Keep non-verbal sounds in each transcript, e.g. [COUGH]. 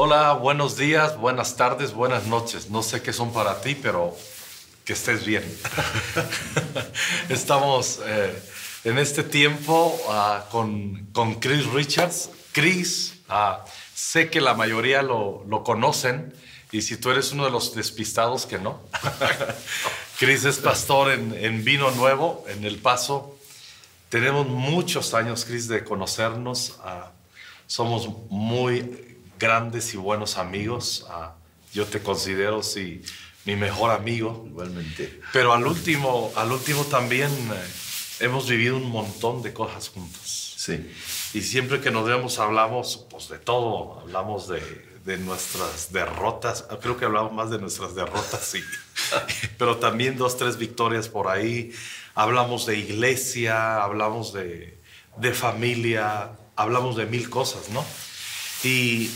Hola, buenos días, buenas tardes, buenas noches. No sé qué son para ti, pero que estés bien. [LAUGHS] Estamos eh, en este tiempo ah, con, con, Chris Richards. Chris, ah, sé que la mayoría lo, conocen y si tú eres uno de los despistados que no. [LAUGHS] Chris es pastor en, en Vino Nuevo, en El Paso. Tenemos muchos años, Chris, de conocernos. Ah, somos muy grandes y buenos amigos. Ah, yo te considero sí, mi mejor amigo. Igualmente. Pero al último, al último también eh, hemos vivido un montón de cosas juntos. Sí. Y siempre que nos vemos hablamos pues, de todo. Hablamos de, de nuestras derrotas. Creo que hablamos más de nuestras derrotas, sí. [LAUGHS] Pero también dos, tres victorias por ahí. Hablamos de iglesia, hablamos de, de familia, hablamos de mil cosas, ¿no? Y,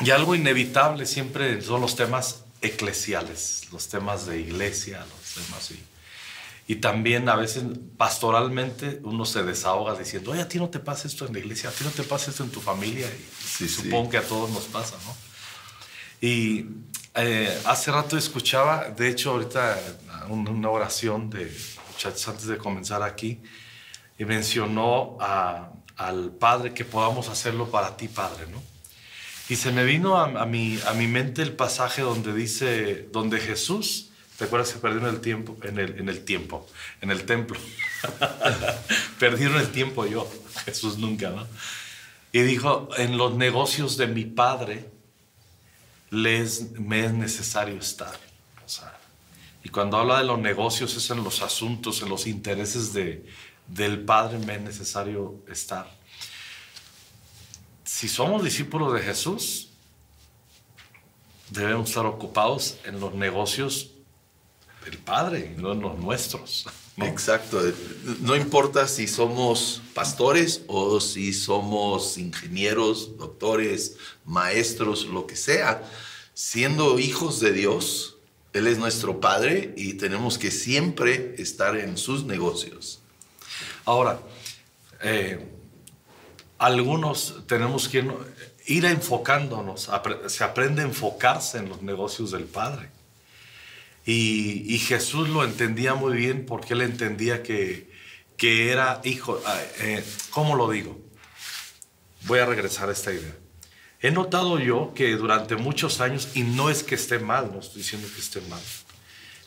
y algo inevitable siempre son los temas eclesiales, los temas de iglesia, los temas y, y también a veces pastoralmente uno se desahoga diciendo, oye, a ti no te pasa esto en la iglesia, a ti no te pasa esto en tu familia. Y sí, supongo que a todos nos pasa, ¿no? Y eh, hace rato escuchaba, de hecho ahorita una oración de muchachos antes de comenzar aquí, y mencionó a, al Padre que podamos hacerlo para ti, Padre, ¿no? Y se me vino a, mi, a mi mente el pasaje donde dice, donde Jesús, ¿te acuerdas que perdieron el tiempo? En el, en el tiempo, en el templo. [LAUGHS] perdieron el tiempo yo, Jesús nunca, ¿no? Y dijo, en los negocios de mi Padre les, me es necesario estar. O sea, y cuando habla de los negocios es en los asuntos, en los intereses de, del Padre me es necesario estar. Si somos discípulos de Jesús, debemos estar ocupados en los negocios del Padre, no en los nuestros. Exacto. No importa si somos pastores o si somos ingenieros, doctores, maestros, lo que sea. Siendo hijos de Dios, Él es nuestro Padre y tenemos que siempre estar en sus negocios. Ahora, eh, algunos tenemos que ir enfocándonos, se aprende a enfocarse en los negocios del Padre. Y, Jesús lo entendía muy bien porque él entendía que, que era hijo. Eh, ¿Cómo lo digo? Voy a regresar a esta idea. He notado yo que durante muchos años, y no es que esté mal, no estoy diciendo que esté mal,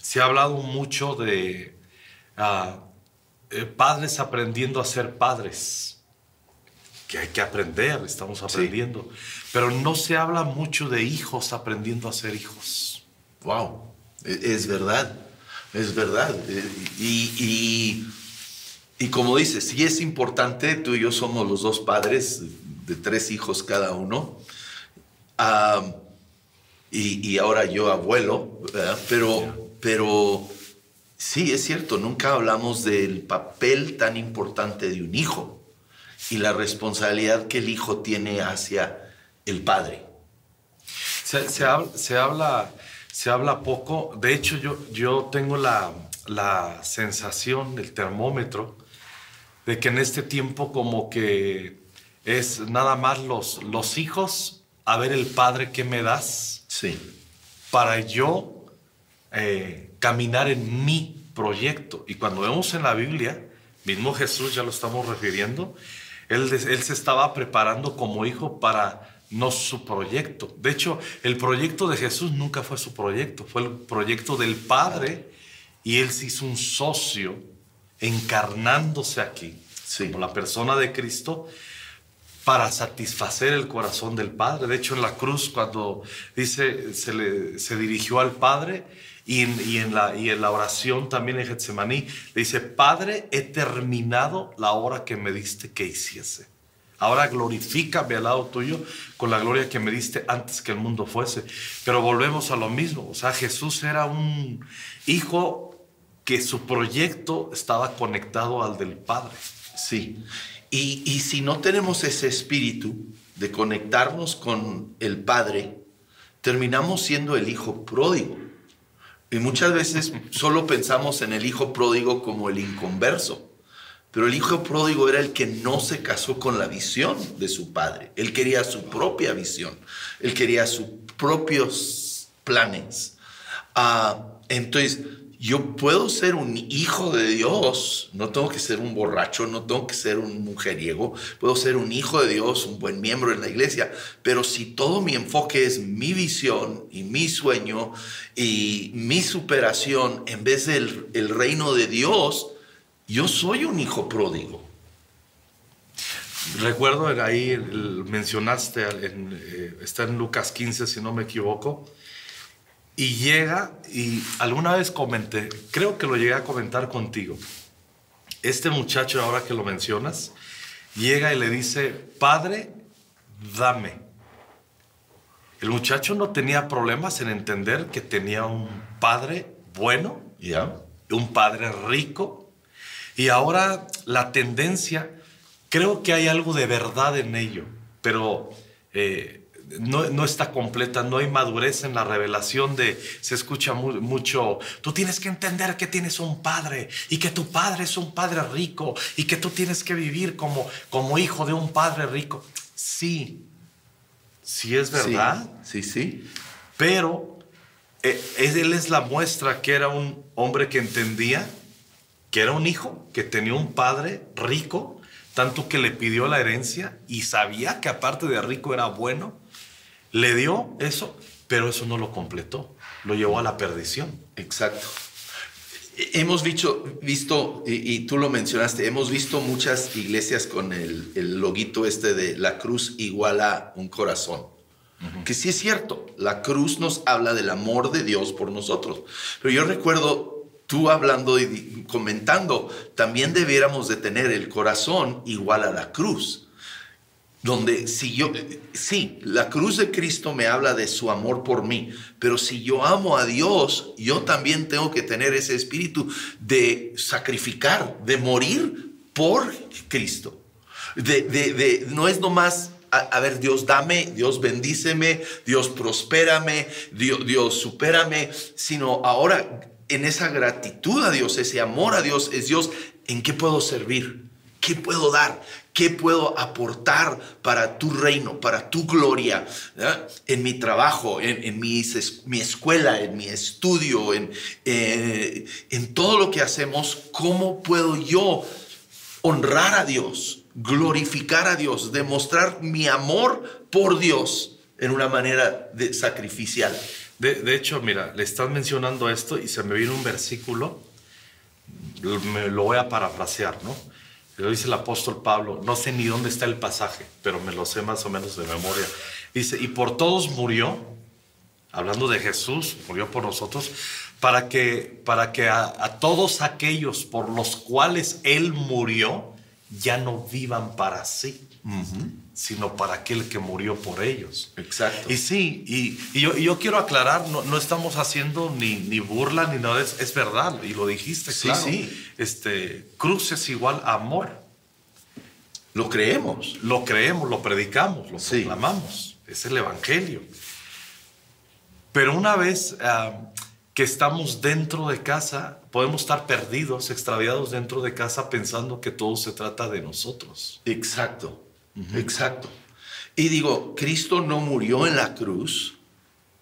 se ha hablado mucho de ah, eh, padres aprendiendo a ser padres, que hay que aprender, estamos aprendiendo, pero no se habla mucho de hijos aprendiendo a ser hijos. Wow, e, es verdad, es verdad. E, y, y, como dices, sí es importante, tú y yo somos los dos padres de tres hijos cada uno. y, ahora yo abuelo, pero, pero Sí, es cierto, nunca hablamos del papel tan importante de un hijo y la responsabilidad que el hijo tiene hacia el padre. Se, habla, se habla poco, de hecho yo, yo tengo la, la sensación, el termómetro, de que en este tiempo como que es nada más los, los hijos, a ver el padre que me das, sí. para yo eh, caminar en mi proyecto. Y cuando vemos en la Biblia, mismo Jesús, ya lo estamos refiriendo, él, él se estaba preparando como hijo para no su proyecto. De hecho, el proyecto de Jesús nunca fue su proyecto, fue el proyecto del Padre y él se hizo un socio encarnándose aquí, como la persona de Cristo, para satisfacer el corazón del Padre. De hecho, en la cruz, cuando dice, se, le, se dirigió al Padre, y en, la, oración también en Getsemaní le dice, Padre, he terminado la hora que me diste que hiciese. Ahora glorifícame al lado tuyo con la gloria que me diste antes que el mundo fuese. Pero volvemos a lo mismo. O sea, Jesús era un hijo que su proyecto estaba conectado al del Padre. Sí. Y si no tenemos ese espíritu de conectarnos con el Padre, terminamos siendo el hijo pródigo. Y muchas veces solo pensamos en el hijo pródigo como el inconverso. Pero el hijo pródigo era el que no se casó con la visión de su padre. Él quería su propia visión. Él quería sus propios planes. Ah, entonces, yo puedo ser un hijo de Dios, no tengo que ser un borracho, no tengo que ser un mujeriego, puedo ser un hijo de Dios, un buen miembro en la iglesia, pero si todo mi enfoque es mi visión y mi sueño y mi superación en vez del el reino de Dios, yo soy un hijo pródigo. Recuerdo ahí mencionaste, eh, está en Lucas 15 si no me equivoco, y llega, y alguna vez comenté, creo que lo llegué a comentar contigo, este muchacho ahora que lo mencionas, llega y le dice, Padre, dame. El muchacho no tenía problemas en entender que tenía un padre bueno, un padre rico, y ahora la tendencia, creo que hay algo de verdad en ello, pero eh, no, está completa, no hay madurez en la revelación de, se escucha mucho, tú tienes que entender que tienes un padre y que tu padre es un padre rico y que tú tienes que vivir como, como hijo de un padre rico. Sí, sí es verdad. Sí, sí. Pero eh, él es la muestra que era un hombre que entendía que era un hijo que tenía un padre rico, tanto que le pidió la herencia y sabía que aparte de rico era bueno, le dio eso, pero eso no lo completó, lo llevó a la perdición. Exacto. Hemos visto, visto y, tú lo mencionaste, hemos visto muchas iglesias con el, el loguito este de la cruz igual a un corazón. Que sí es cierto, la cruz nos habla del amor de Dios por nosotros. Pero yo recuerdo tú hablando y comentando, también debiéramos de tener el corazón igual a la cruz. Donde si yo, sí, la cruz de Cristo me habla de su amor por mí, pero si yo amo a Dios, yo también tengo que tener ese espíritu de sacrificar, de morir por Cristo. De, de, no es nomás a, ver, Dios dame, Dios bendíceme, Dios prospérame, Dios, Dios supérame, sino ahora en esa gratitud a Dios, ese amor a Dios, es Dios, ¿en qué puedo servir? ¿Qué puedo dar? ¿Qué puedo aportar para tu reino, para tu gloria? En mi trabajo, en, mi, escuela, en mi estudio, en, eh, en todo lo que hacemos, ¿cómo puedo yo honrar a Dios, glorificar a Dios, demostrar mi amor por Dios en una manera de, sacrificial? De, hecho, mira, le estás mencionando esto y se me viene un versículo, lo voy a parafrasear, ¿no? Dice el apóstol Pablo, no sé ni dónde está el pasaje, pero me lo sé más o menos de memoria. Dice, y por todos murió, hablando de Jesús, murió por nosotros, para que, para que a, todos aquellos por los cuales Él murió, ya no vivan para sí sino para aquel que murió por ellos. Exacto. Y sí, y, yo, quiero aclarar, no, estamos haciendo ni, ni, burla ni nada, es, es verdad, y lo dijiste, sí, claro. Sí, Este, cruz es igual a amor. Lo creemos. Lo creemos, lo predicamos, lo proclamamos. Es el Evangelio. Pero una vez ah, que estamos dentro de casa, podemos estar perdidos, extraviados dentro de casa pensando que todo se trata de nosotros. Exacto. Exacto. Y digo, Cristo no murió en la cruz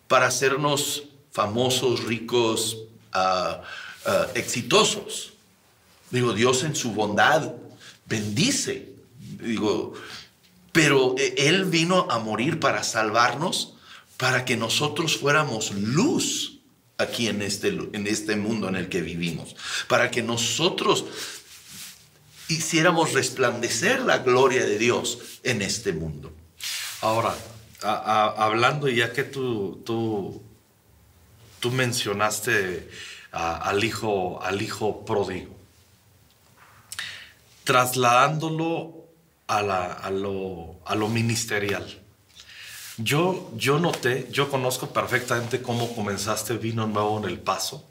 para hacernos famosos, ricos, ah, ah, exitosos. Digo, Dios en su bondad bendice. Digo, pero e, Él vino a morir para salvarnos, para que nosotros fuéramos luz aquí en este, en este mundo en el que vivimos, para que nosotros hiciéramos resplandecer la gloria de Dios en este mundo. Ahora, hablando ya que tú, tú, tú mencionaste al, hijo, al hijo pródigo, trasladándolo a, a, lo, lo ministerial. Yo, yo noté, yo conozco perfectamente cómo comenzaste Vino Nuevo en El Paso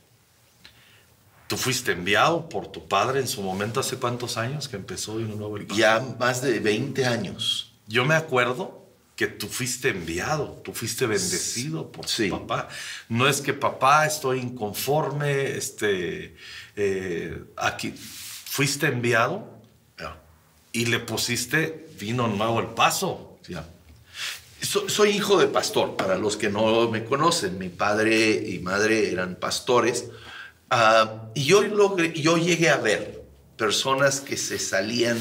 Tú fuiste enviado por tu padre en su momento, ¿hace cuántos años que empezó un nuevo Ya más de 20 años. Yo me acuerdo que tú fuiste enviado, tú fuiste bendecido por tu papá. No es que papá estoy inconforme, este, eh, aquí fuiste enviado y le pusiste vino nuevo el paso. soy hijo de pastor, para los que no me conocen. Mi padre y madre eran pastores. Ah, y yo, yo llegué a ver personas que se salían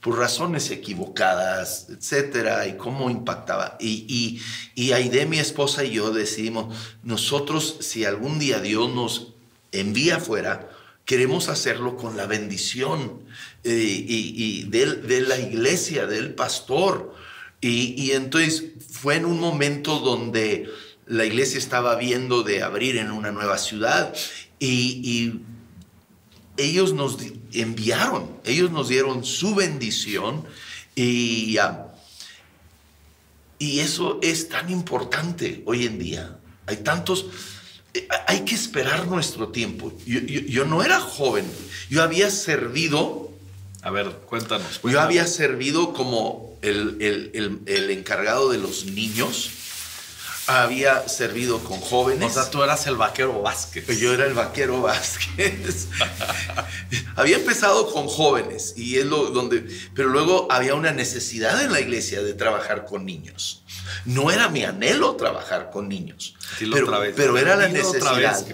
por razones equivocadas, etcétera, y cómo impactaba. Y, y, y Aide, mi esposa y yo decidimos, nosotros, si algún día Dios nos envía afuera, queremos hacerlo con la bendición eh, y, de, la iglesia, del pastor. Y, entonces fue en un momento donde la iglesia estaba viendo de abrir en una nueva ciudad y ellos nos enviaron, ellos nos dieron su bendición y, y eso es tan importante hoy en día. Hay tantos, eh, hay que esperar nuestro tiempo. Yo, no era joven, yo había servido. A ver, cuéntanos. Yo había servido como el, el encargado de los niños había servido con jóvenes. O sea, tú eras el vaquero Vázquez. Yo era el vaquero Vázquez. [LAUGHS] había empezado con jóvenes y es lo donde, pero luego había una necesidad en la iglesia de trabajar con niños. No era mi anhelo trabajar con niños, pero, pero era la necesidad.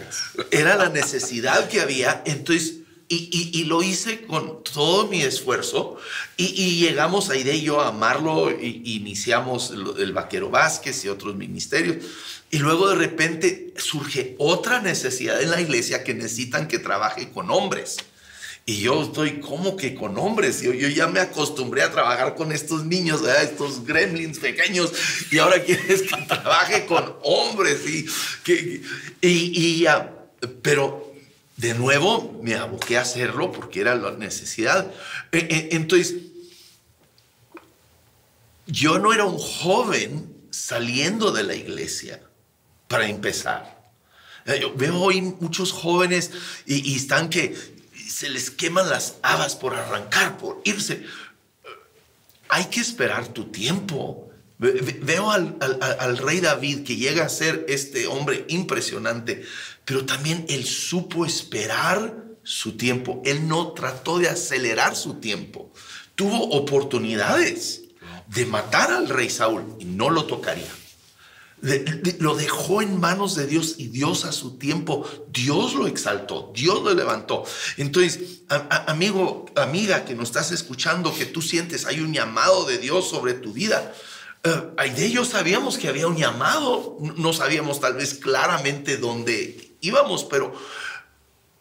Era la necesidad que había. Entonces y, lo hice con todo mi esfuerzo y, llegamos a y yo a amarlo y, iniciamos el, Vaquero Vázquez y otros ministerios. Y luego de repente surge otra necesidad en la iglesia que necesitan que trabaje con hombres. Y yo estoy como que con hombres. Yo, yo ya me acostumbré a trabajar con estos niños, estos gremlins pequeños. Y ahora quieres que trabaje con hombres. Y, y, ya, pero de nuevo me aboqué a hacerlo porque era la necesidad. E, e, entonces, yo no era un joven saliendo de la iglesia para empezar. Eh, yo veo hoy muchos jóvenes y, están que se les queman las habas por arrancar, por irse. Hay que esperar tu tiempo. Veo al, rey David que llega a ser este hombre impresionante, pero también él supo esperar su tiempo. Él no trató de acelerar su tiempo. Tuvo oportunidades de matar al rey Saúl y no lo tocaría. lo dejó en manos de Dios y Dios a su tiempo, Dios lo exaltó, Dios lo levantó. Entonces, amigo, amiga que nos estás escuchando, que tú sientes, hay un llamado de Dios sobre tu vida. Uh, de ellos sabíamos que había un llamado, no sabíamos tal vez claramente dónde íbamos, pero,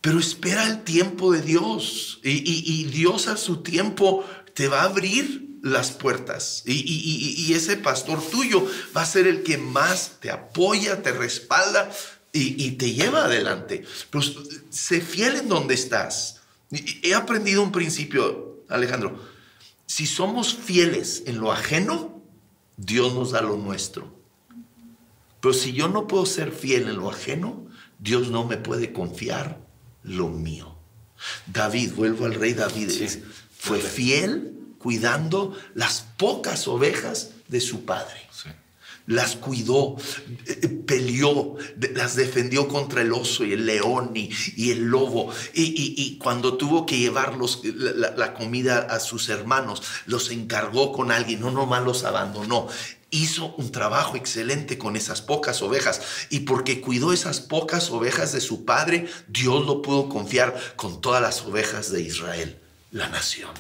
pero espera el tiempo de Dios y, Dios a su tiempo te va a abrir las puertas y, ese pastor tuyo va a ser el que más te apoya, te respalda y, te lleva adelante. Pero sé fiel en donde estás. He aprendido un principio, Alejandro. Si somos fieles en lo ajeno, Dios nos da lo nuestro. Pero si yo no puedo ser fiel en lo ajeno, Dios no me puede confiar lo mío. David, vuelvo al rey David, fue fiel cuidando las pocas ovejas de su padre. Las cuidó, eh, peleó, las defendió contra el oso y el león y, el lobo. Y, cuando tuvo que llevar la, la, comida a sus hermanos, los encargó con alguien, no nomás los abandonó hizo un trabajo excelente con esas pocas ovejas y porque cuidó esas pocas ovejas de su padre, Dios lo pudo confiar con todas las ovejas de Israel, la nación.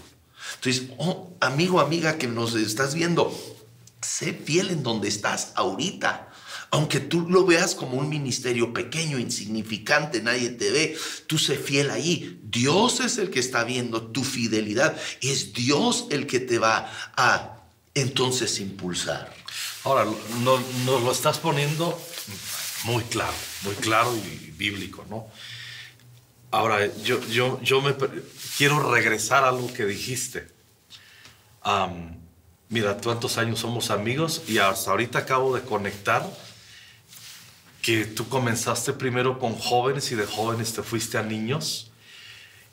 Entonces, oh, amigo, amiga que nos estás viendo, sé fiel en donde estás ahorita. Aunque tú lo veas como un ministerio pequeño, insignificante, nadie te ve, tú sé fiel ahí. Dios es el que está viendo tu fidelidad. Es Dios el que te va a entonces impulsar. Ahora, nos no lo estás poniendo muy claro, muy claro y bíblico, ¿no? Ahora, yo, yo, yo me quiero regresar a lo que dijiste. Mira, tantos años somos amigos y hasta ahorita acabo de conectar que tú comenzaste primero con jóvenes y de jóvenes te fuiste a niños.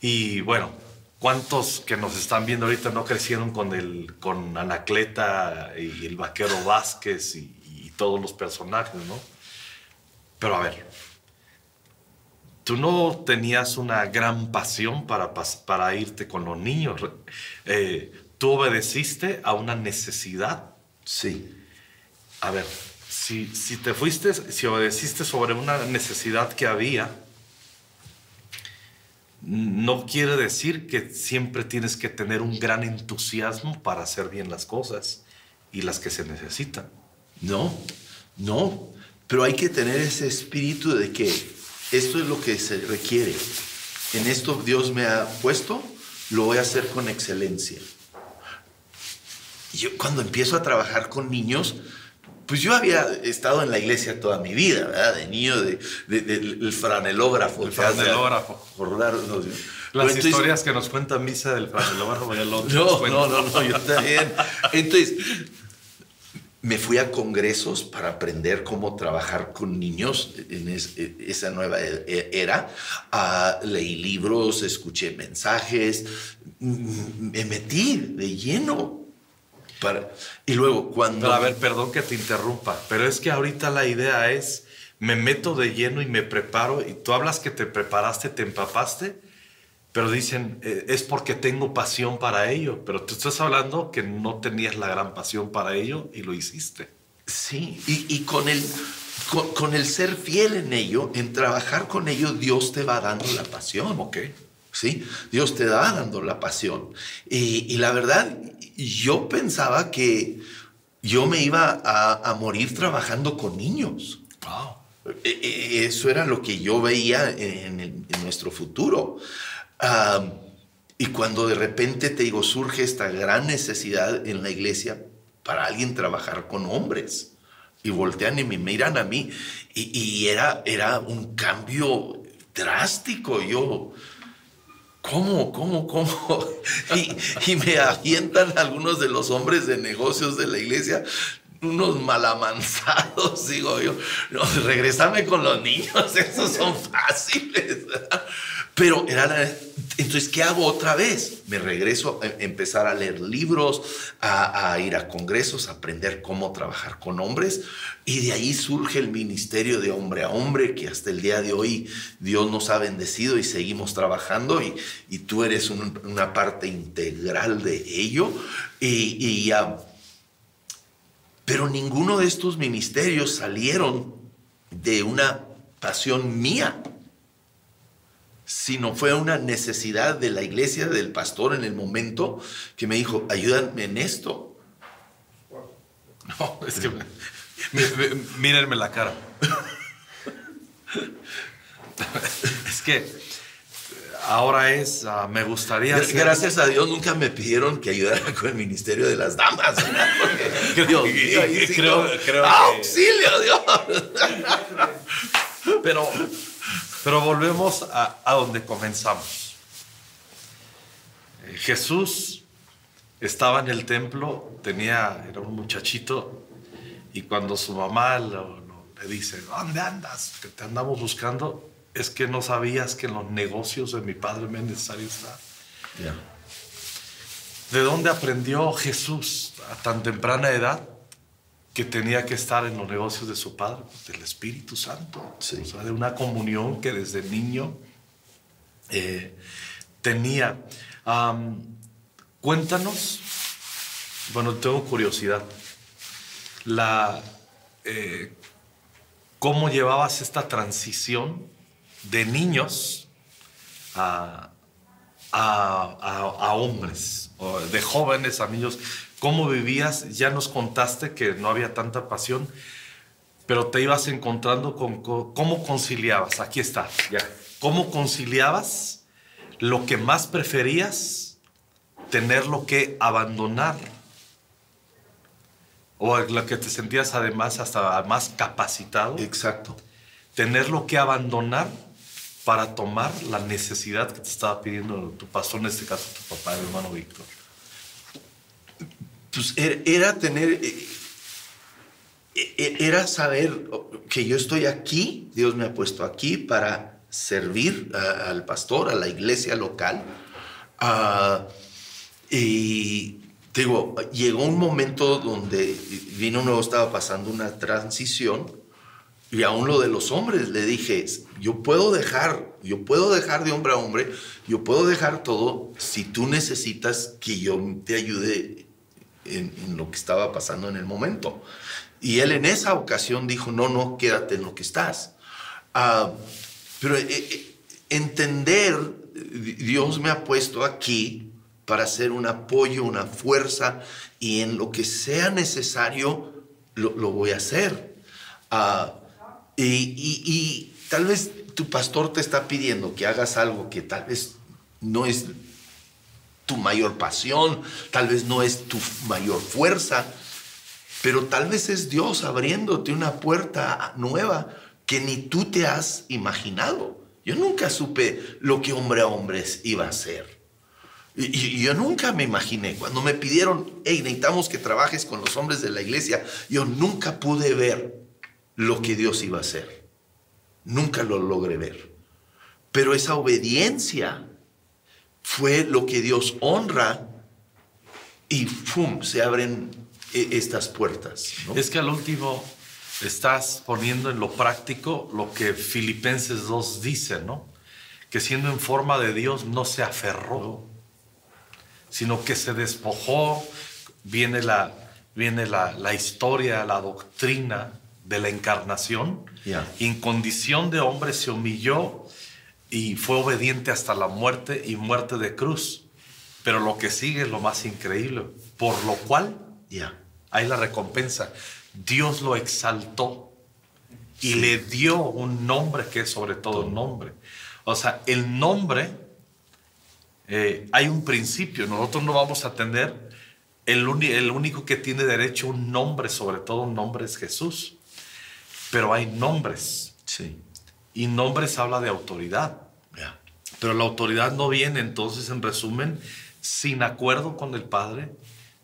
Y bueno, ¿Cuántos que nos están viendo ahorita no crecieron con, el, con Anacleta y el vaquero Vázquez y, todos los personajes, no? Pero a ver, tú no tenías una gran pasión para, para irte con los niños. Eh, tú obedeciste a una necesidad. Sí. A ver, si, si te fuiste, si obedeciste sobre una necesidad que había, no quiere decir que siempre tienes que tener un gran entusiasmo para hacer bien las cosas y las que se necesitan. No, no, pero hay que tener ese espíritu de que esto es lo que se requiere. En esto Dios me ha puesto, lo voy a hacer con excelencia. Yo cuando empiezo a trabajar con niños, pues yo había estado en la iglesia toda mi vida, ¿verdad? De niño, de, del franelógrafo. El franelógrafo. Las historias que nos cuenta Misa del franelógrafo. no, no, no, no, yo también. Entonces, me fui a congresos para aprender cómo trabajar con niños en esa nueva e, e, era. Uh, leí libros, escuché mensajes, me metí de lleno. Para, y luego cuando... a ver, perdón que te interrumpa, pero es que ahorita la idea es, me meto de lleno y me preparo, y tú hablas que te preparaste, te empapaste, pero dicen, eh, es porque tengo pasión para ello, pero tú estás hablando que no tenías la gran pasión para ello y lo hiciste. Sí, y, con, el, con, el ser fiel en ello, en trabajar con ello, Dios te va dando la pasión. Ok. Sí, Dios te va dando la pasión. Y, la verdad, yo pensaba que yo me iba a, morir trabajando con niños. Wow. E, e, eso era lo que yo veía en, en nuestro futuro y cuando de repente te digo, surge esta gran necesidad en la iglesia para alguien trabajar con hombres. Y voltean y me miran a mí. Y, era, era un cambio drástico. Yo, ¿cómo, cómo, cómo? [LAUGHS] Y, me avientan algunos de los hombres de negocios de la iglesia unos malamanzados, [LAUGHS] digo yo, no, con los niños, [LAUGHS] esos son fáciles. Pero era la, entonces, ¿qué hago otra vez? Me regreso a empezar a leer libros, a, ir a congresos, a aprender cómo trabajar con hombres. Y de ahí surge el ministerio de hombre a hombre, que hasta el día de hoy Dios nos ha bendecido y seguimos trabajando. Y, y tú eres una parte integral de ello. Y, y pero ninguno de estos ministerios salieron de una pasión mía sino fue una necesidad de la iglesia, del pastor en el momento, que me dijo, ayúdame en esto. No, es que mírenme la cara. es que ahora es, ah, me gustaría... Gracias a Dios nunca me pidieron que ayudara [LAUGHS] con el Ministerio de las Damas. [LAUGHS] creo, creo, ¡Auxilio, Dios! Pero pero volvemos a, donde comenzamos. Eh, Jesús estaba en el templo, tenía, era un muchachito, y cuando su mamá le dice, ¿dónde andas? Que te andamos buscando, es que no sabías que en los negocios de mi padre me es necesario estar. ¿De dónde aprendió Jesús a tan temprana edad? Que tenía que estar en los negocios de su padre, pues, del Espíritu Santo, o sea, de una comunión que desde niño eh, tenía. cuéntanos, bueno, tengo curiosidad, la, eh, ¿cómo llevabas esta transición de niños a, a hombres, o de jóvenes a niños? Cómo vivías, ya nos contaste que no había tanta pasión, pero te ibas encontrando con, cómo conciliabas, aquí está, ya, cómo conciliabas lo que más preferías, tenerlo que abandonar, o lo que te sentías además hasta más capacitado. Exacto. Tenerlo que abandonar para tomar la necesidad que te estaba pidiendo tu pastor, en este caso tu papá, el hermano Víctor pues er, era tener, eh, eh, era saber que yo estoy aquí, Dios me ha puesto aquí para servir al pastor, a la iglesia local. Ah, y digo, llegó un momento donde vino nuevo, estaba pasando una transición Y aún lo de los hombres, le dije, yo puedo dejar, yo puedo dejar de hombre a hombre, yo puedo dejar todo si tú necesitas que yo te ayude en, lo que estaba pasando en el momento. Y él en esa ocasión dijo, no, no, quédate en lo que estás. Ah, pero eh, eh, entender, Dios me ha puesto aquí para ser un apoyo, una fuerza, y en lo que sea necesario, lo, voy a hacer. Ah, y, tal vez tu pastor te está pidiendo que hagas algo que tal vez no es tu mayor pasión, tal vez no es tu mayor fuerza, pero tal vez es Dios abriéndote una puerta nueva que ni tú te has imaginado. Yo nunca supe lo que hombre a hombres iba a ser. Y, yo nunca me imaginé, cuando me pidieron, hey, necesitamos que trabajes con los hombres de la iglesia, yo nunca pude ver lo que Dios iba a hacer. Nunca lo logré ver. Pero esa obediencia fue lo que Dios honra y ¡pum! se abren e, estas puertas. Es que al último estás poniendo en lo práctico lo que Filipenses 2 dice, ¿no? Que siendo en forma de Dios no se aferró sino que se despojó, viene la, viene la, historia, la doctrina de la encarnación, y en condición de hombre se humilló y fue obediente hasta la muerte y muerte de cruz. Pero lo que sigue es lo más increíble, por lo cual hay la recompensa. Dios lo exaltó y le dio un nombre que es sobre todo un nombre. O sea, el nombre eh, hay un principio, nosotros no vamos a tener, el, el único que tiene derecho a un nombre, sobre todo un nombre es Jesús, pero hay nombres. Sí. Y nombres habla de autoridad. Pero la autoridad no viene entonces, en resumen, sin acuerdo con el Padre,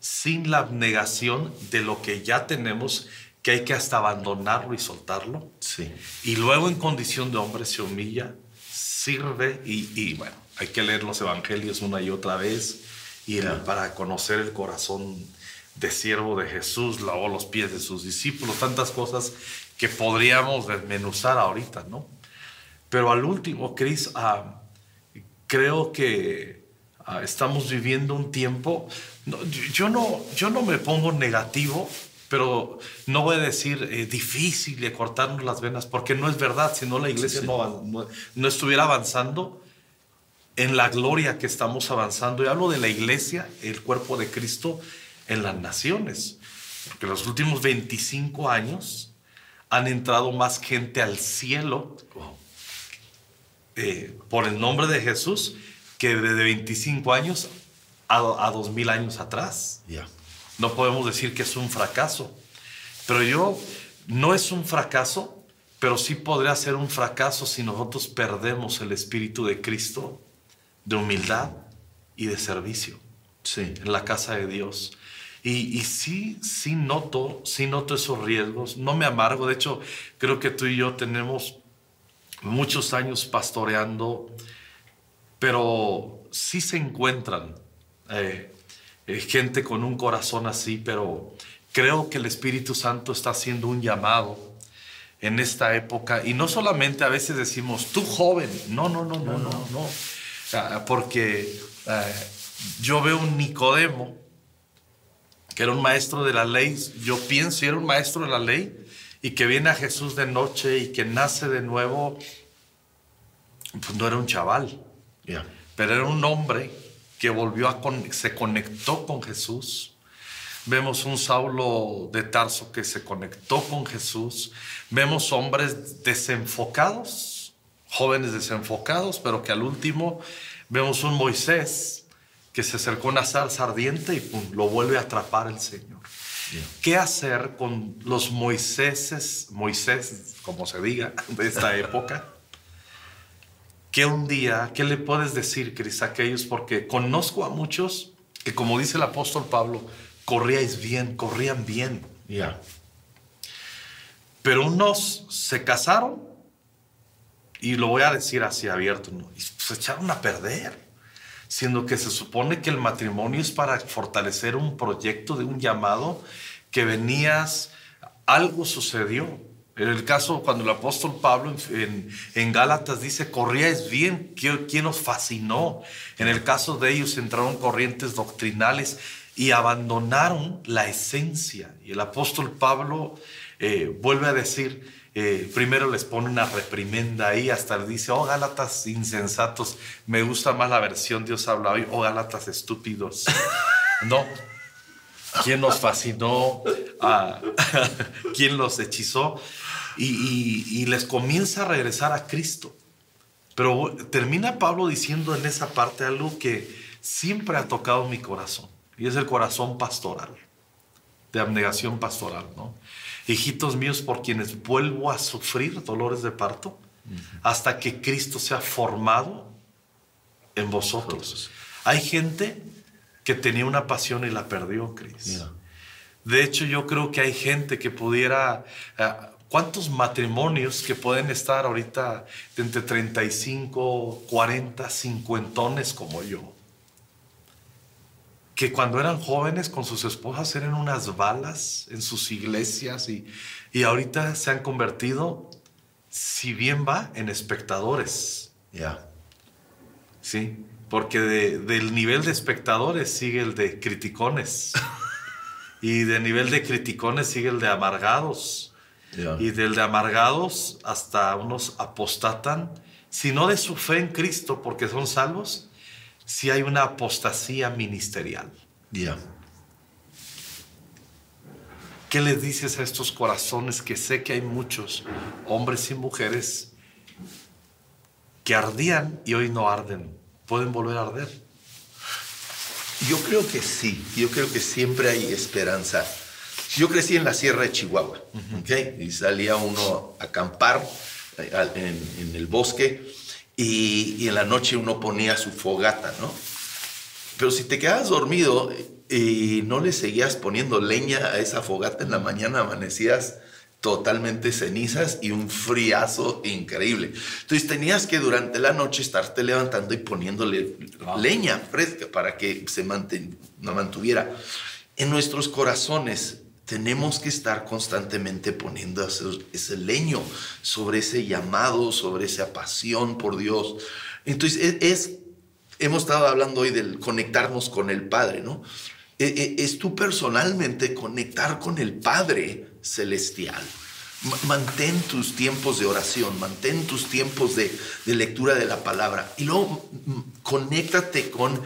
sin la abnegación de lo que ya tenemos, que hay que hasta abandonarlo y soltarlo. Sí. Y luego en condición de hombre se humilla, sirve y, y bueno, hay que leer los evangelios una y otra vez y para conocer el corazón de siervo de Jesús, lavó los pies de sus discípulos, tantas cosas que podríamos desmenuzar ahorita, ¿no? Pero al último, Cris, ah, creo que ah, estamos viviendo un tiempo, yo, no, yo no me pongo negativo, pero no voy a decir eh, difícil de cortarnos las venas, porque no es verdad, si no la iglesia No, no, estuviera avanzando, en la gloria que estamos avanzando. Y hablo de la iglesia, el cuerpo de Cristo en las naciones. Porque los últimos 25 años han entrado más gente al cielo eh, por el nombre de Jesús que desde 25 años a, a 2000 años atrás. No podemos decir que es un fracaso. Pero yo, no es un fracaso, pero sí podría ser un fracaso si nosotros perdemos el Espíritu de Cristo de humildad y de servicio sí. en la casa de Dios. Y, y, sí, sí noto, sí noto esos riesgos. No me amargo. De hecho, creo que tú y yo tenemos muchos años pastoreando, pero sí se encuentran eh, eh, gente con un corazón así, pero creo que el Espíritu Santo está haciendo un llamado en esta época. Y no solamente a veces decimos, tú joven, no, no, no, no, no, no. no porque eh, yo veo un Nicodemo, que era un maestro de la ley, yo pienso, era un maestro de la ley, y que viene a Jesús de noche y que nace de nuevo, pues no era un chaval, pero era un hombre que volvió a, se conectó con Jesús. Vemos un Saulo de Tarso que se conectó con Jesús. Vemos hombres desenfocados jóvenes desenfocados, pero que al último vemos un Moisés que se acercó a una salsa ardiente y lo vuelve a atrapar el Señor. ¿Qué hacer con los Moiséses, Moisés, como se diga, [LAUGHS] de esta época? que un día, ¿qué le puedes decir, Cris, a aquellos? Porque conozco a muchos que, como dice el apóstol Pablo, corríais bien, corrían bien. Ya. Pero unos se casaron y lo voy a decir así abierto, ¿no? y se echaron a perder, siendo que se supone que el matrimonio es para fortalecer un proyecto de un llamado que venías, algo sucedió En el caso cuando el apóstol Pablo en, en Gálatas dice, corríais bien, ¿quién os fascinó? En el caso de ellos entraron corrientes doctrinales y abandonaron la esencia. Y el apóstol Pablo eh, vuelve a decir, eh, primero les pone una reprimenda ahí, hasta le dice, oh Gálatas insensatos, me gusta más la versión Dios habla hoy, oh Gálatas estúpidos. [LAUGHS] no, ¿quién los fascinó? Ah, [LAUGHS] ¿Quién los hechizó? y, les comienza a regresar a Cristo. Pero termina Pablo diciendo en esa parte algo que siempre ha tocado mi corazón, y es el corazón pastoral, de abnegación pastoral, ¿no? Hijitos míos, por quienes vuelvo a sufrir dolores de parto, hasta que Cristo sea formado en vosotros. Hay gente que tenía una pasión y la perdió, Cris. De hecho, yo creo que hay gente que pudiera eh, ¿Cuántos matrimonios que pueden estar ahorita de entre 35, 40, 50 como yo? Que cuando eran jóvenes con sus esposas eran unas balas en sus iglesias y, y ahorita se han convertido, si bien va, en espectadores. Ya. Sí, porque del nivel de espectadores sigue el de criticones. [LAUGHS] y del nivel de criticones sigue el de amargados y del de amargados hasta unos apostatan, si no de su fe en Cristo porque son salvos, si hay una apostasía ministerial. Ya. ¿Qué les dices a estos corazones que sé que hay muchos hombres y mujeres que ardían y hoy no arden? ¿Pueden volver a arder? Yo creo que sí, yo creo que siempre hay esperanza. Yo crecí en la Sierra de Chihuahua, Y salía uno a acampar eh, en, el bosque y, en la noche uno ponía su fogata, ¿no? Pero si te quedabas dormido y no le seguías poniendo leña a esa fogata en la mañana, amanecías totalmente cenizas y un friazo increíble. Entonces tenías que durante la noche estarte levantando y poniéndole leña fresca para que se mantuviera. En nuestros corazones tenemos que estar constantemente poniendo ese, leño sobre ese llamado, sobre esa pasión por Dios. Entonces, es, hemos estado hablando hoy del conectarnos con el Padre, ¿no? E, e, es tú personalmente conectar con el Padre celestial. Mantén tus tiempos de oración, mantén tus tiempos de, de lectura de la palabra y luego conéctate con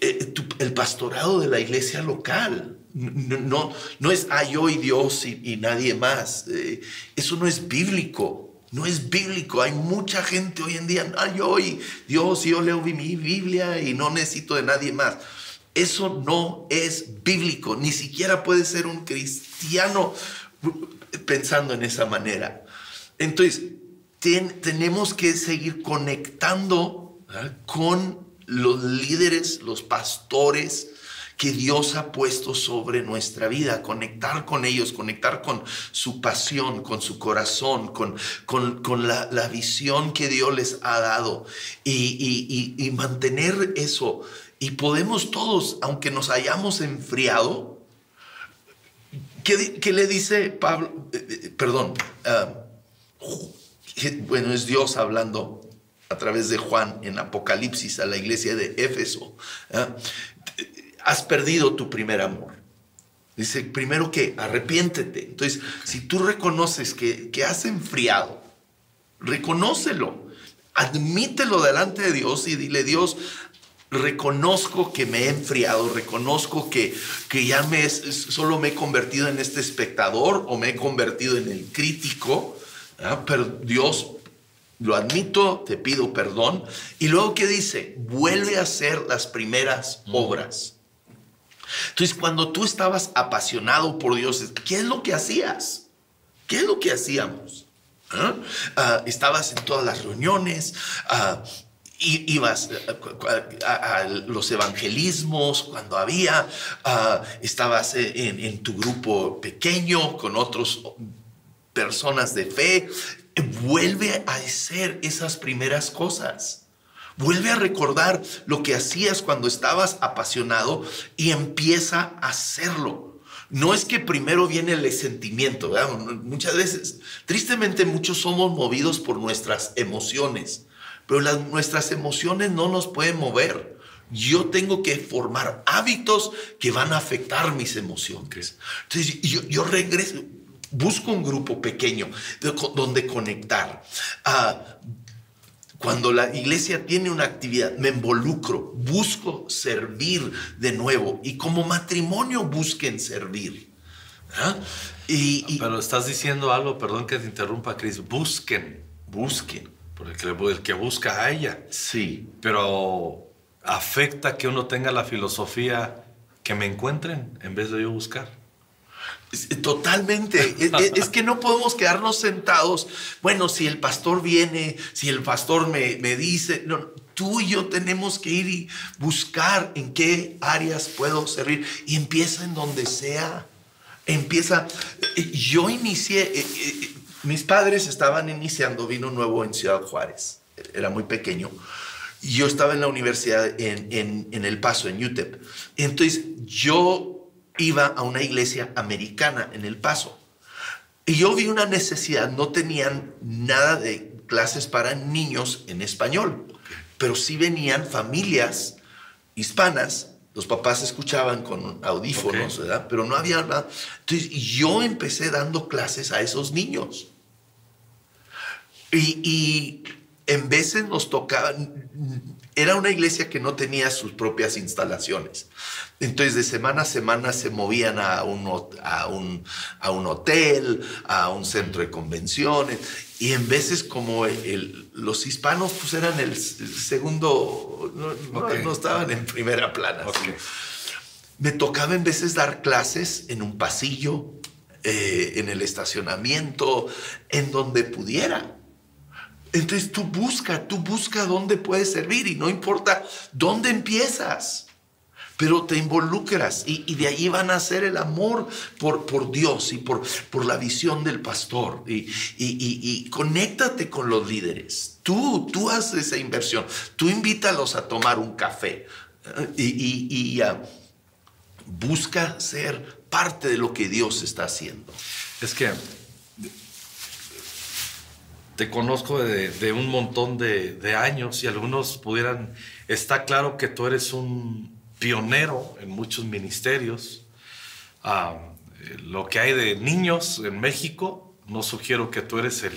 eh, el pastorado de la iglesia local. No, no, es yo Dios y, nadie más. Eh, eso no es bíblico. No es bíblico. Hay mucha gente hoy en día, ay yo Dios, y yo leo mi Biblia y no necesito de nadie más. Eso no es bíblico. Ni siquiera puede ser un cristiano pensando en esa manera. Entonces, tenemos que seguir conectando con los líderes, los pastores que Dios ha puesto sobre nuestra vida, conectar con ellos, conectar con su pasión, con su corazón, con, con, la, visión que Dios les ha dado y, mantener eso. Y podemos todos, aunque nos hayamos enfriado, ¿qué, le dice Pablo? Eh, eh, perdón, ah, bueno, es Dios hablando a través de Juan en Apocalipsis a la iglesia de Éfeso. ¿ah? Has perdido tu primer amor. Dice, primero que arrepiéntete. Entonces, si tú reconoces que, que has enfriado, reconócelo, admítelo delante de Dios y dile, Dios, reconozco que me he enfriado, reconozco que, que ya me, solo me he convertido en este espectador o me he convertido en el crítico, ¿ah? pero Dios, lo admito, te pido perdón. Y luego, ¿qué dice? Vuelve a hacer las primeras obras. Entonces, cuando tú estabas apasionado por Dios, ¿qué es lo que hacías? ¿Qué es lo que hacíamos? ¿Ah? Ah, estabas en todas las reuniones, uh, ibas a, los evangelismos cuando había, estabas en, en, tu grupo pequeño con otras personas de fe, vuelve a hacer esas primeras cosas. Vuelve a recordar lo que hacías cuando estabas apasionado y empieza a hacerlo. No es que primero viene el sentimiento, muchas veces, tristemente muchos somos movidos por nuestras emociones, pero las, nuestras emociones no nos pueden mover. Yo tengo que formar hábitos que van a afectar mis emociones. Entonces yo, regreso, busco un grupo pequeño donde conectar. Ah, cuando la iglesia tiene una actividad, me involucro, busco servir de nuevo y como matrimonio busquen servir. ¿Ah? Y, Pero estás diciendo algo, perdón que te interrumpa, Cris, busquen. Busquen. Porque el que busca a ella. Sí. Pero afecta que uno tenga la filosofía que me encuentren en vez de yo buscar. Totalmente. es, que no podemos quedarnos sentados. Bueno, si el pastor viene, si el pastor me, dice, no, tú y yo tenemos que ir y buscar en qué áreas puedo servir. Y empieza en donde sea. Empieza. Yo inicié, eh, eh, mis padres estaban iniciando, vino nuevo en Ciudad Juárez. Era muy pequeño. Yo estaba en la universidad en, en, en El Paso, en UTEP. Entonces yo iba a una iglesia americana en El Paso. Y yo vi una necesidad, no tenían nada de clases para niños en español, pero sí venían familias hispanas, los papás escuchaban con audífonos, ¿verdad? Pero no había nada. Entonces yo empecé dando clases a esos niños. Y, y en veces nos tocaba, era una iglesia que no tenía sus propias instalaciones. Entonces de semana a semana se movían a un, a un, a un hotel, a un centro de convenciones, y en veces como los hispanos pues eran el, segundo, no, estaban en primera plana. Me tocaba en veces dar clases en un pasillo, eh, en el estacionamiento, en donde pudiera. Entonces tú busca, tú busca dónde puedes servir y no importa dónde empiezas pero te involucras y, de ahí van a ser el amor por, Dios y por, la visión del pastor. Y, conéctate con los líderes. Tú, tú haces esa inversión. Tú invítalos a tomar un café y, busca ser parte de lo que Dios está haciendo. Es que te conozco de, un montón de, de, años y algunos pudieran, está claro que tú eres un, pionero en muchos ministerios. Ah, lo que hay de niños en México, no sugiero que tú eres el,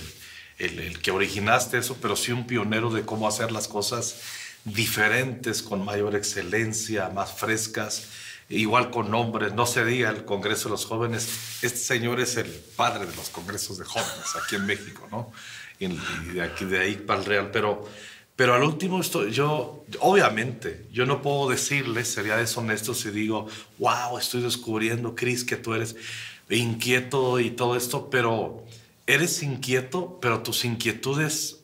el, que originaste eso, pero sí un pionero de cómo hacer las cosas diferentes, con mayor excelencia, más frescas, igual con nombres, no se diga el Congreso de los Jóvenes, este señor es el padre de los congresos de jóvenes aquí en México, ¿no? Y de aquí de ahí para el Real, pero pero al último, estoy, yo, obviamente, yo no puedo decirles, sería deshonesto si digo, wow, estoy descubriendo, Cris, que tú eres inquieto y todo esto, pero eres inquieto, pero tus inquietudes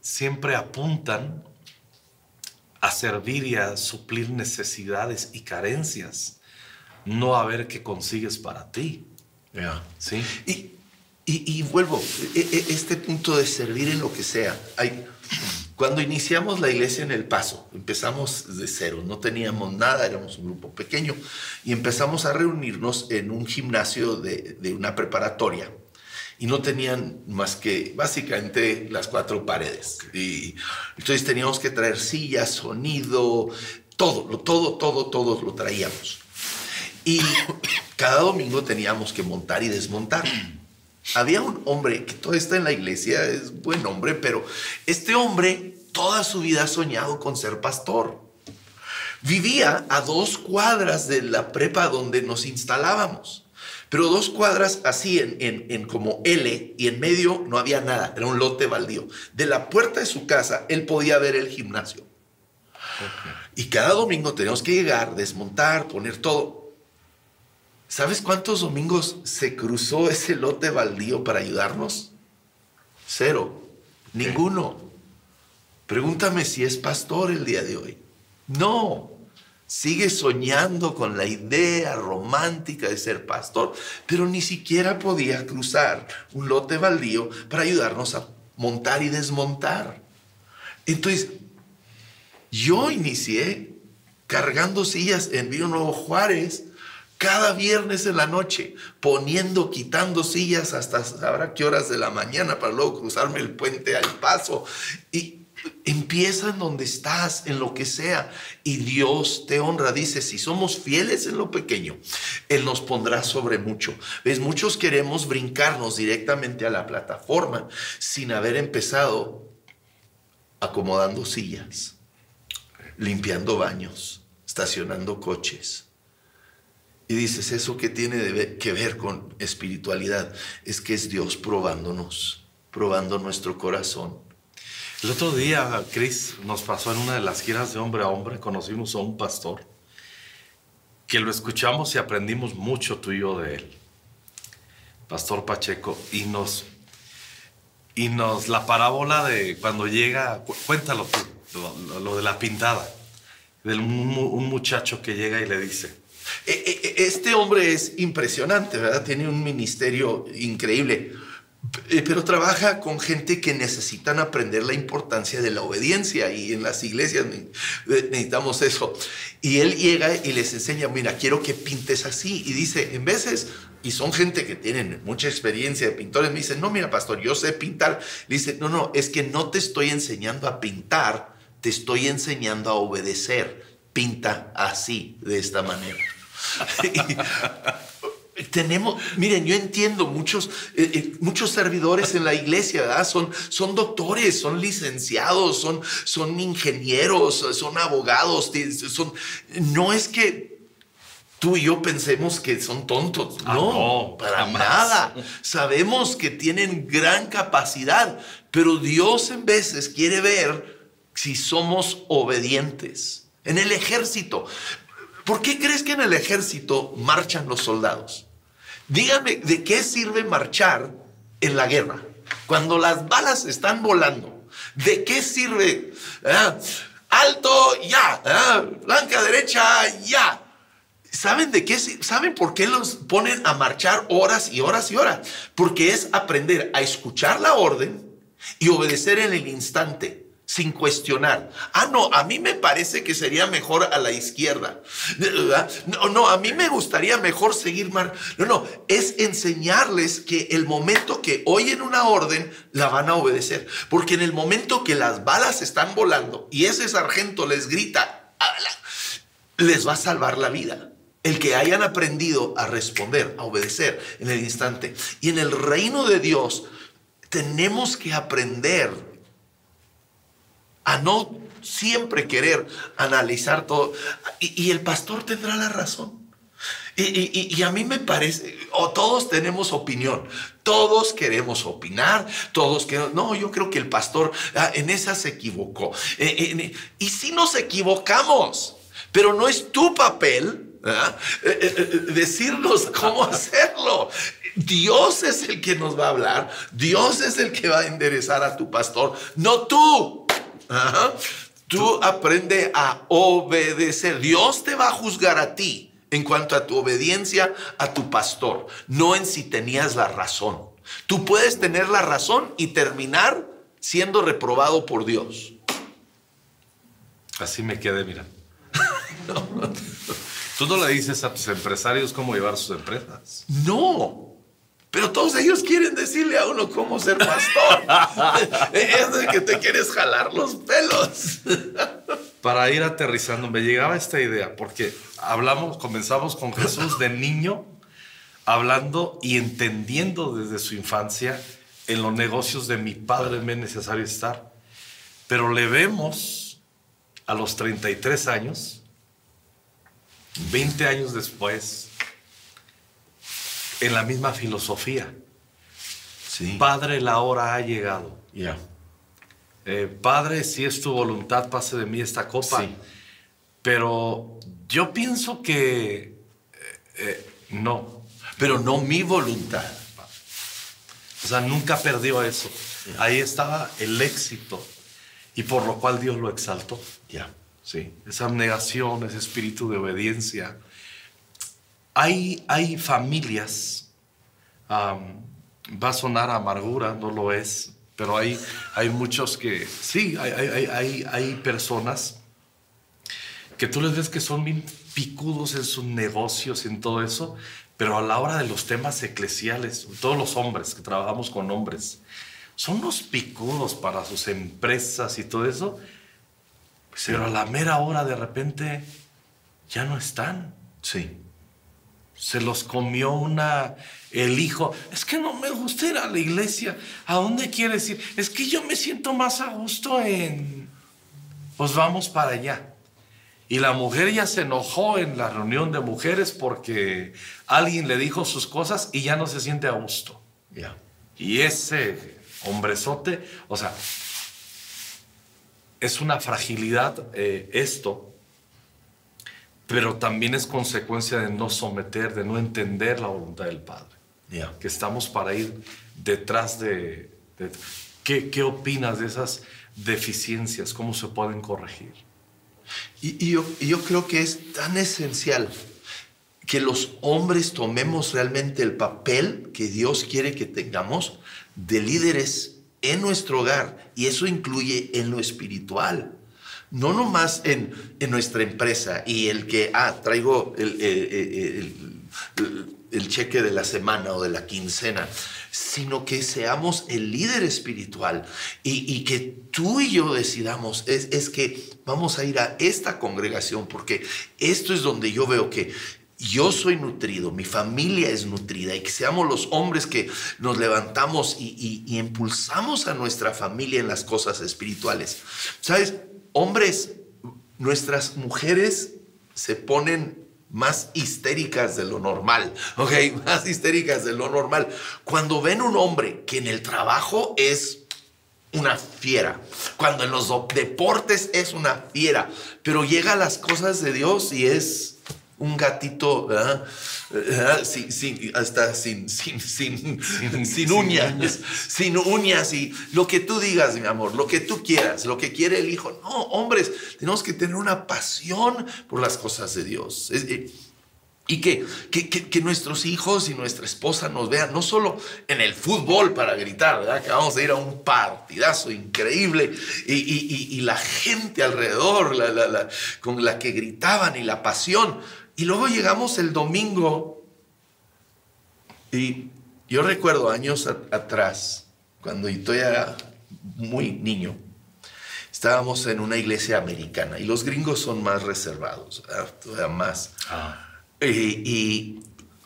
siempre apuntan a servir y a suplir necesidades y carencias, no a ver qué consigues para ti. ¿Sí? Y, y, vuelvo, e, e, este punto de servir en lo que sea, hay cuando iniciamos la iglesia en El Paso, empezamos de cero, no teníamos nada, éramos un grupo pequeño y empezamos a reunirnos en un gimnasio de, una preparatoria y no tenían más que básicamente las cuatro paredes. Y entonces teníamos que traer sillas, sonido, todo, todo, todo, todo lo traíamos. Y [COUGHS] cada domingo teníamos que montar y desmontar. Había un hombre que todavía está en la iglesia, es buen hombre, pero este hombre toda su vida ha soñado con ser pastor. Vivía a dos cuadras de la prepa donde nos instalábamos, pero dos cuadras así en, en, como L y en medio no había nada, era un lote baldío. De la puerta de su casa él podía ver el gimnasio. Y cada domingo teníamos que llegar, desmontar, poner todo. ¿Sabes cuántos domingos se cruzó ese lote baldío para ayudarnos? Cero. Ninguno. Pregúntame si es pastor el día de hoy. No. Sigue soñando con la idea romántica de ser pastor, pero ni siquiera podía cruzar un lote baldío para ayudarnos a montar y desmontar. Entonces, yo inicié cargando sillas en Río Nuevo Juárez cada viernes en la noche, poniendo, quitando sillas hasta sabrá qué horas de la mañana para luego cruzarme el puente al paso. Y empieza en donde estás, en lo que sea, y Dios te honra. Dice, si somos fieles en lo pequeño, Él nos pondrá sobre mucho. ¿Ves? Muchos queremos brincarnos directamente a la plataforma sin haber empezado acomodando sillas, limpiando baños, estacionando coches. Y dices, ¿eso qué tiene que ver con espiritualidad? Es que es Dios probándonos, probando nuestro corazón. El otro día, Chris, nos pasó en una de las giras de hombre a hombre, conocimos a un pastor que lo escuchamos y aprendimos mucho tú y yo de él. Pastor Pacheco, y nos y nos la parábola de cuando llega, cuéntalo tú, lo, de la pintada, de un, muchacho que llega y le dice. E, e, e, este hombre es impresionante, ¿verdad? Tiene un ministerio increíble, pero trabaja con gente que necesitan aprender la importancia de la obediencia y en las iglesias necesitamos eso. Y él llega y les enseña, mira, quiero que pintes así. Y dice, en veces y son gente que tienen mucha experiencia de pintores, me dicen, no, mira, pastor, yo sé pintar. Le dice, no, no, es que no te estoy enseñando a pintar, te estoy enseñando a obedecer. Pinta así, de esta manera. [LAUGHS] tenemos, miren, yo entiendo muchos, eh, eh, muchos servidores en la iglesia, ¿verdad? Son, son doctores, son licenciados, son, son ingenieros, son abogados, son, no es que tú y yo pensemos que son tontos. Ah, no, para nada. Sabemos que tienen gran capacidad, pero Dios en veces quiere ver si somos obedientes. En el ejército, ¿por qué crees que en el ejército marchan los soldados? Dígame, ¿de qué sirve marchar en la guerra? Cuando las balas están volando, ¿de qué sirve? Ah, alto, ya. Ah, blanca, derecha, ya. ¿Saben de qué? ¿Saben por qué los ponen a marchar horas y horas y horas? Porque es aprender a escuchar la orden y obedecer en el instante, sin cuestionar. Ah, no, a mí me parece que sería mejor a la izquierda. No, no, a mí me gustaría mejor seguir mar. No, no, es enseñarles que el momento que oyen una orden, la van a obedecer. Porque en el momento que las balas están volando y ese sargento les grita, les va a salvar la vida el que hayan aprendido a responder, a obedecer en el instante. Y en el reino de Dios tenemos que aprender a no siempre querer analizar todo. Y, el pastor tendrá la razón. Y, a mí me parece, o todos tenemos opinión, todos queremos opinar, todos queremos, no, yo creo que el pastor ah, en esa se equivocó. Eh, eh, y si nos equivocamos, pero no es tu papel eh, eh, decirnos cómo [LAUGHS] hacerlo. Dios es el que nos va a hablar, Dios es el que va a enderezar a tu pastor, no tú. Tú aprende a obedecer. Dios te va a juzgar a ti en cuanto a tu obediencia a tu pastor, no en si tenías la razón. Tú puedes tener la razón y terminar siendo reprobado por Dios. Así me quedé, mira. [LAUGHS] Tú no le dices a tus empresarios cómo llevar sus empresas. No. Pero todos ellos quieren decirle a uno cómo ser pastor. [LAUGHS] [LAUGHS] es de que te quieres jalar los pelos. [LAUGHS] Para ir aterrizando, me llegaba esta idea, porque hablamos, comenzamos con Jesús de niño, hablando y entendiendo desde su infancia en los negocios de mi padre me es necesario estar. Pero le vemos a los 33 años 20 años después, en la misma filosofía. Padre, la hora ha llegado. Ya. Eh, padre, si es tu voluntad, pase de mí esta copa. Pero yo pienso que eh, eh, no. Pero no mi voluntad. O sea, nunca perdió eso. Ahí estaba el éxito y por lo cual Dios lo exaltó. Ya. Sí, esa abnegación, ese espíritu de obediencia. Hay, hay familias, va a sonar amargura, no lo es, pero hay, hay muchos que, sí, hay, hay, hay personas que tú les ves que son bien picudos en sus negocios, en todo eso, pero a la hora de los temas eclesiales, todos los hombres que trabajamos con hombres, son unos picudos para sus empresas y todo eso, pero a la mera hora de repente ya no están. Sí. Se los comió una, el hijo. Es que no me gusta ir a la iglesia. ¿A dónde quieres ir? Es que yo me siento más a gusto en... Pues vamos para allá. Y la mujer ya se enojó en la reunión de mujeres porque alguien le dijo sus cosas y ya no se siente a gusto. Ya. Y ese hombrezote, o sea, es una fragilidad eh, esto, pero también es consecuencia de no someter, de no entender la voluntad del Padre. Que estamos para ir detrás de... de- ¿qué, ¿Qué opinas de esas deficiencias? ¿Cómo se pueden corregir? Y, y yo, y yo creo que es tan esencial que los hombres tomemos realmente el papel que Dios quiere que tengamos de líderes en nuestro hogar. Y eso incluye en lo espiritual. No nomás en, en nuestra empresa y el que, ah, traigo el, eh, eh, el- el cheque de la semana o de la quincena, sino que seamos el líder espiritual y, y que tú y yo decidamos, es, es que vamos a ir a esta congregación porque esto es donde yo veo que yo soy nutrido, mi familia es nutrida y que seamos los hombres que nos levantamos y, y- y impulsamos a nuestra familia en las cosas espirituales. ¿Sabes? Hombres, nuestras mujeres se ponen más histéricas de lo normal, [LAUGHS] ¿ok? Más histéricas de lo normal. Cuando ven un hombre que en el trabajo es una fiera, cuando en los deportes es una fiera, pero llega a las cosas de Dios y es un gatito, ¿verdad? ¿verdad? Sin, sin- hasta sin, sin, sin, sin, [LAUGHS] uñas, sin uñas y lo que tú digas, mi amor, lo que tú quieras, lo que quiere el hijo. No, hombres, tenemos que tener una pasión por las cosas de Dios. Es- eh, y que, que, que- que nuestros hijos y nuestra esposa nos vean, no solo en el fútbol para gritar, ¿verdad? que vamos a ir a un partidazo increíble y, y- y- y la gente alrededor la- la- la- con la que gritaban y la pasión. Y luego llegamos el domingo y yo recuerdo años atrás, cuando yo era muy niño, estábamos en una iglesia americana y los gringos son más reservados, ¿verdad? todavía más. Y, y-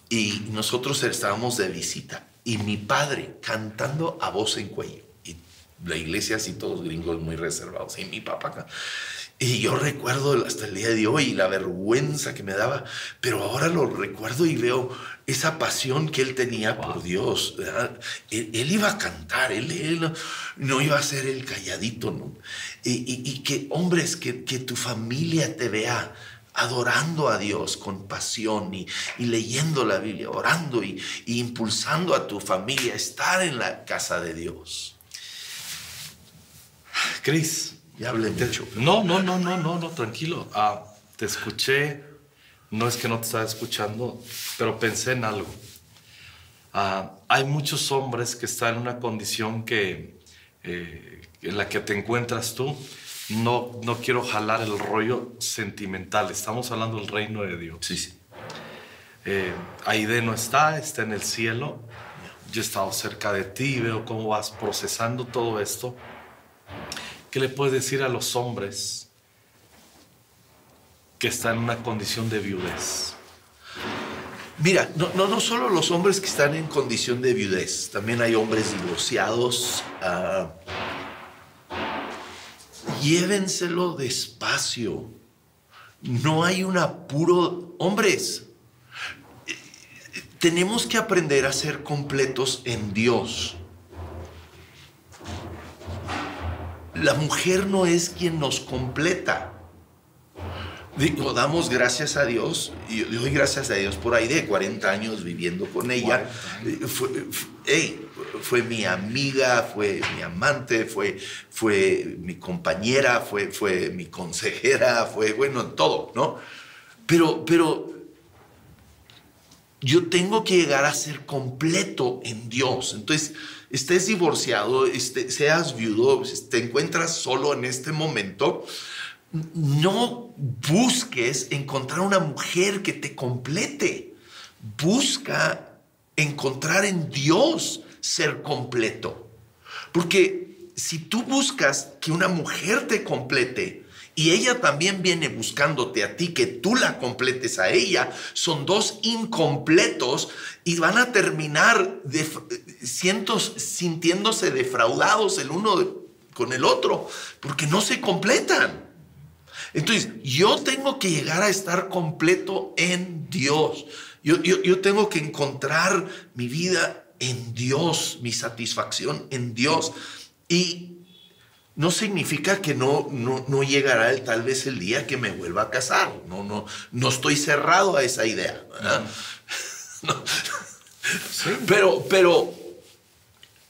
y nosotros estábamos de visita y mi padre cantando a voz en cuello. Y la iglesia así todos gringos muy reservados. Y mi papá. Y yo recuerdo hasta el día de hoy la vergüenza que me daba, pero ahora lo recuerdo y veo esa pasión que él tenía por Dios. Él, él iba a cantar, él, él no, no iba a ser el calladito, ¿no? Y, y- y que, hombres, que, que tu familia te vea adorando a Dios con pasión y, y leyendo la Biblia, orando y, y impulsando a tu familia a estar en la casa de Dios. Cris, Ya hablé mucho. no, no, no, no, no, no, tranquilo. Ah, te escuché, no es que no te estaba escuchando, pero pensé en algo. Ah, hay muchos hombres que están en una condición que, eh, en la que te encuentras tú. No, no quiero jalar el rollo sentimental, estamos hablando del reino de Dios. Sí, sí. Eh, Aide no está, está en el cielo. Yo he estado cerca de ti, veo cómo vas procesando todo esto. ¿Qué le puedes decir a los hombres que están en una condición de viudez? Mira, no, no, solo los hombres que están en condición de viudez, también hay hombres divorciados. ah, llévenselo despacio. No hay un apuro. Hombres, eh, tenemos que aprender a ser completos en Dios. La mujer no es quien nos completa. Digo, damos gracias a Dios, y yo doy gracias a Dios por ahí de 40 años viviendo con ella. 40 Fue, fue- mi amiga, fue mi amante, fue, fue mi compañera, fue, fue mi consejera, fue, bueno, todo, ¿no? Pero, pero yo tengo que llegar a ser completo en Dios. Entonces, estés divorciado, este, seas viudo, te encuentras solo en este momento, no busques encontrar una mujer que te complete. Busca encontrar en Dios ser completo. Porque si tú buscas que una mujer te complete, y ella también viene buscándote a ti, que tú la completes a ella. Son dos incompletos y van a terminar sintiéndose defraudados el uno con el otro, porque no se completan. Entonces, yo tengo que llegar a estar completo en Dios. Yo, yo tengo que encontrar mi vida en Dios, mi satisfacción en Dios. Y no significa que no, no, llegará el, tal vez el día que me vuelva a casar. No, no, no estoy cerrado a esa idea. [LAUGHS] Pero, pero,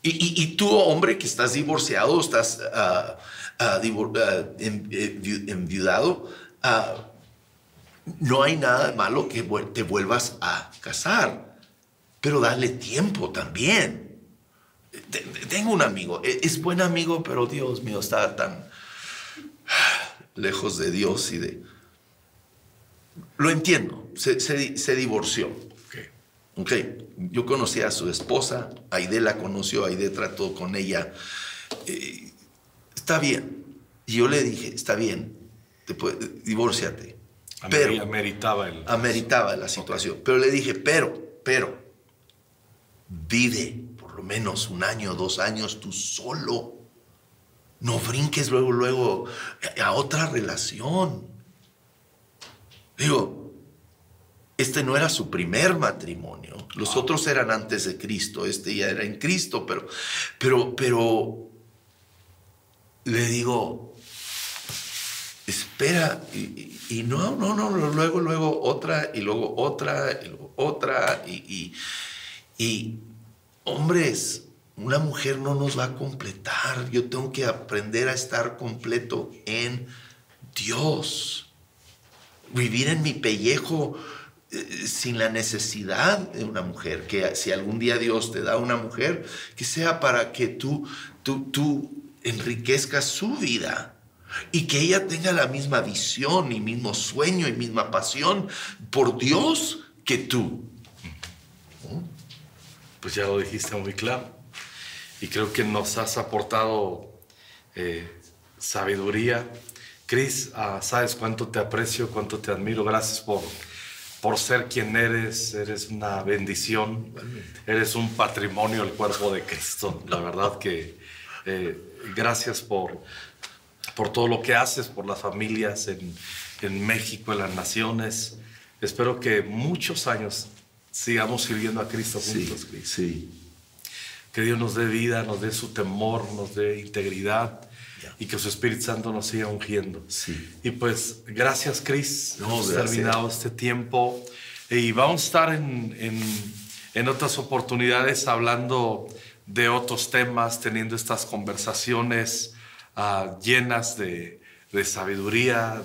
y, tú, hombre, que estás divorciado, estás uh, enviudado, no hay nada malo que te vuelvas a casar, pero dale tiempo también. Tengo un amigo, e, es buen amigo, pero Dios mío, está tan lejos de Dios y de... Lo entiendo, se, divorció. ok, yo conocí a su esposa, Aide la conoció, Aide trató con ella. Eh, está bien. Y yo le dije, está bien, te puede, divórciate. pero, ameritaba, el... ameritaba la situación. Pero le dije, pero, pero, vive menos un año, dos años tú solo. No brinques luego, luego a otra relación. Digo, este no era su primer matrimonio. Los otros eran antes de Cristo. Este ya era en Cristo, pero, pero, pero le digo, espera, y, no, no, no, luego, luego otra, y luego otra, y luego otra, y, y hombres, una mujer no nos va a completar. Yo tengo que aprender a estar completo en Dios. Vivir en mi pellejo eh, sin la necesidad de una mujer. Que si algún día Dios te da una mujer, que sea para que tú, tú, tú enriquezcas su vida. Y que ella tenga la misma visión y mismo sueño y misma pasión por Dios que tú pues ya lo dijiste muy claro. Y creo que nos has aportado eh, sabiduría. Cris, ah, sabes cuánto te aprecio, cuánto te admiro. Gracias por, por ser quien eres. Eres una bendición. Eres un patrimonio del cuerpo de Cristo. La verdad que eh, gracias por, por todo lo que haces, por las familias en, en México, en las naciones. Espero que muchos años sigamos sirviendo a Cristo juntos. Sí, Que Dios nos dé vida, nos dé su temor, nos dé integridad y que su Espíritu Santo nos siga ungiendo. Sí. Y pues gracias, Cris. hemos terminado este tiempo y vamos a estar en, en, otras oportunidades hablando de otros temas, teniendo estas conversaciones ah, llenas de, de sabiduría,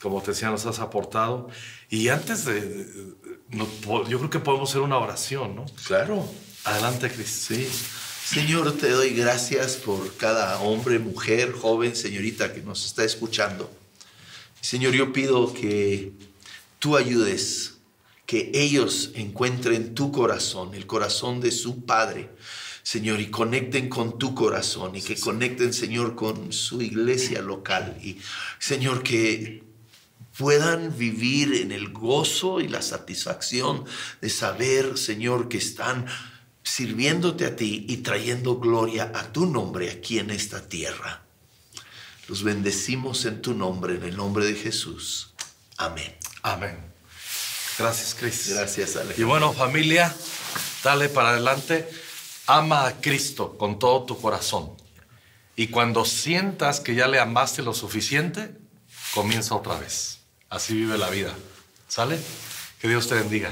como te decía, nos has aportado. Y antes de, yo creo que podemos hacer una oración, ¿no? Claro. Adelante, Cris. Sí. Señor, te doy gracias por cada hombre, mujer, joven, señorita que nos está escuchando. Señor, yo pido que tú ayudes, que ellos encuentren tu corazón, el corazón de su Padre. Señor, y conecten con tu corazón y que conecten, Señor, con su iglesia local. Y, Señor, que puedan vivir en el gozo y la satisfacción de saber, Señor, que están sirviéndote a ti y trayendo gloria a tu nombre aquí en esta tierra. Los bendecimos en tu nombre, en el nombre de Jesús. Amén. Amén. Gracias, Cristo. Gracias, Alex. Y bueno, familia, dale para adelante. Ama a Cristo con todo tu corazón. Y cuando sientas que ya le amaste lo suficiente, comienza otra vez. Así vive la vida. ¿Sale? Que Dios te bendiga.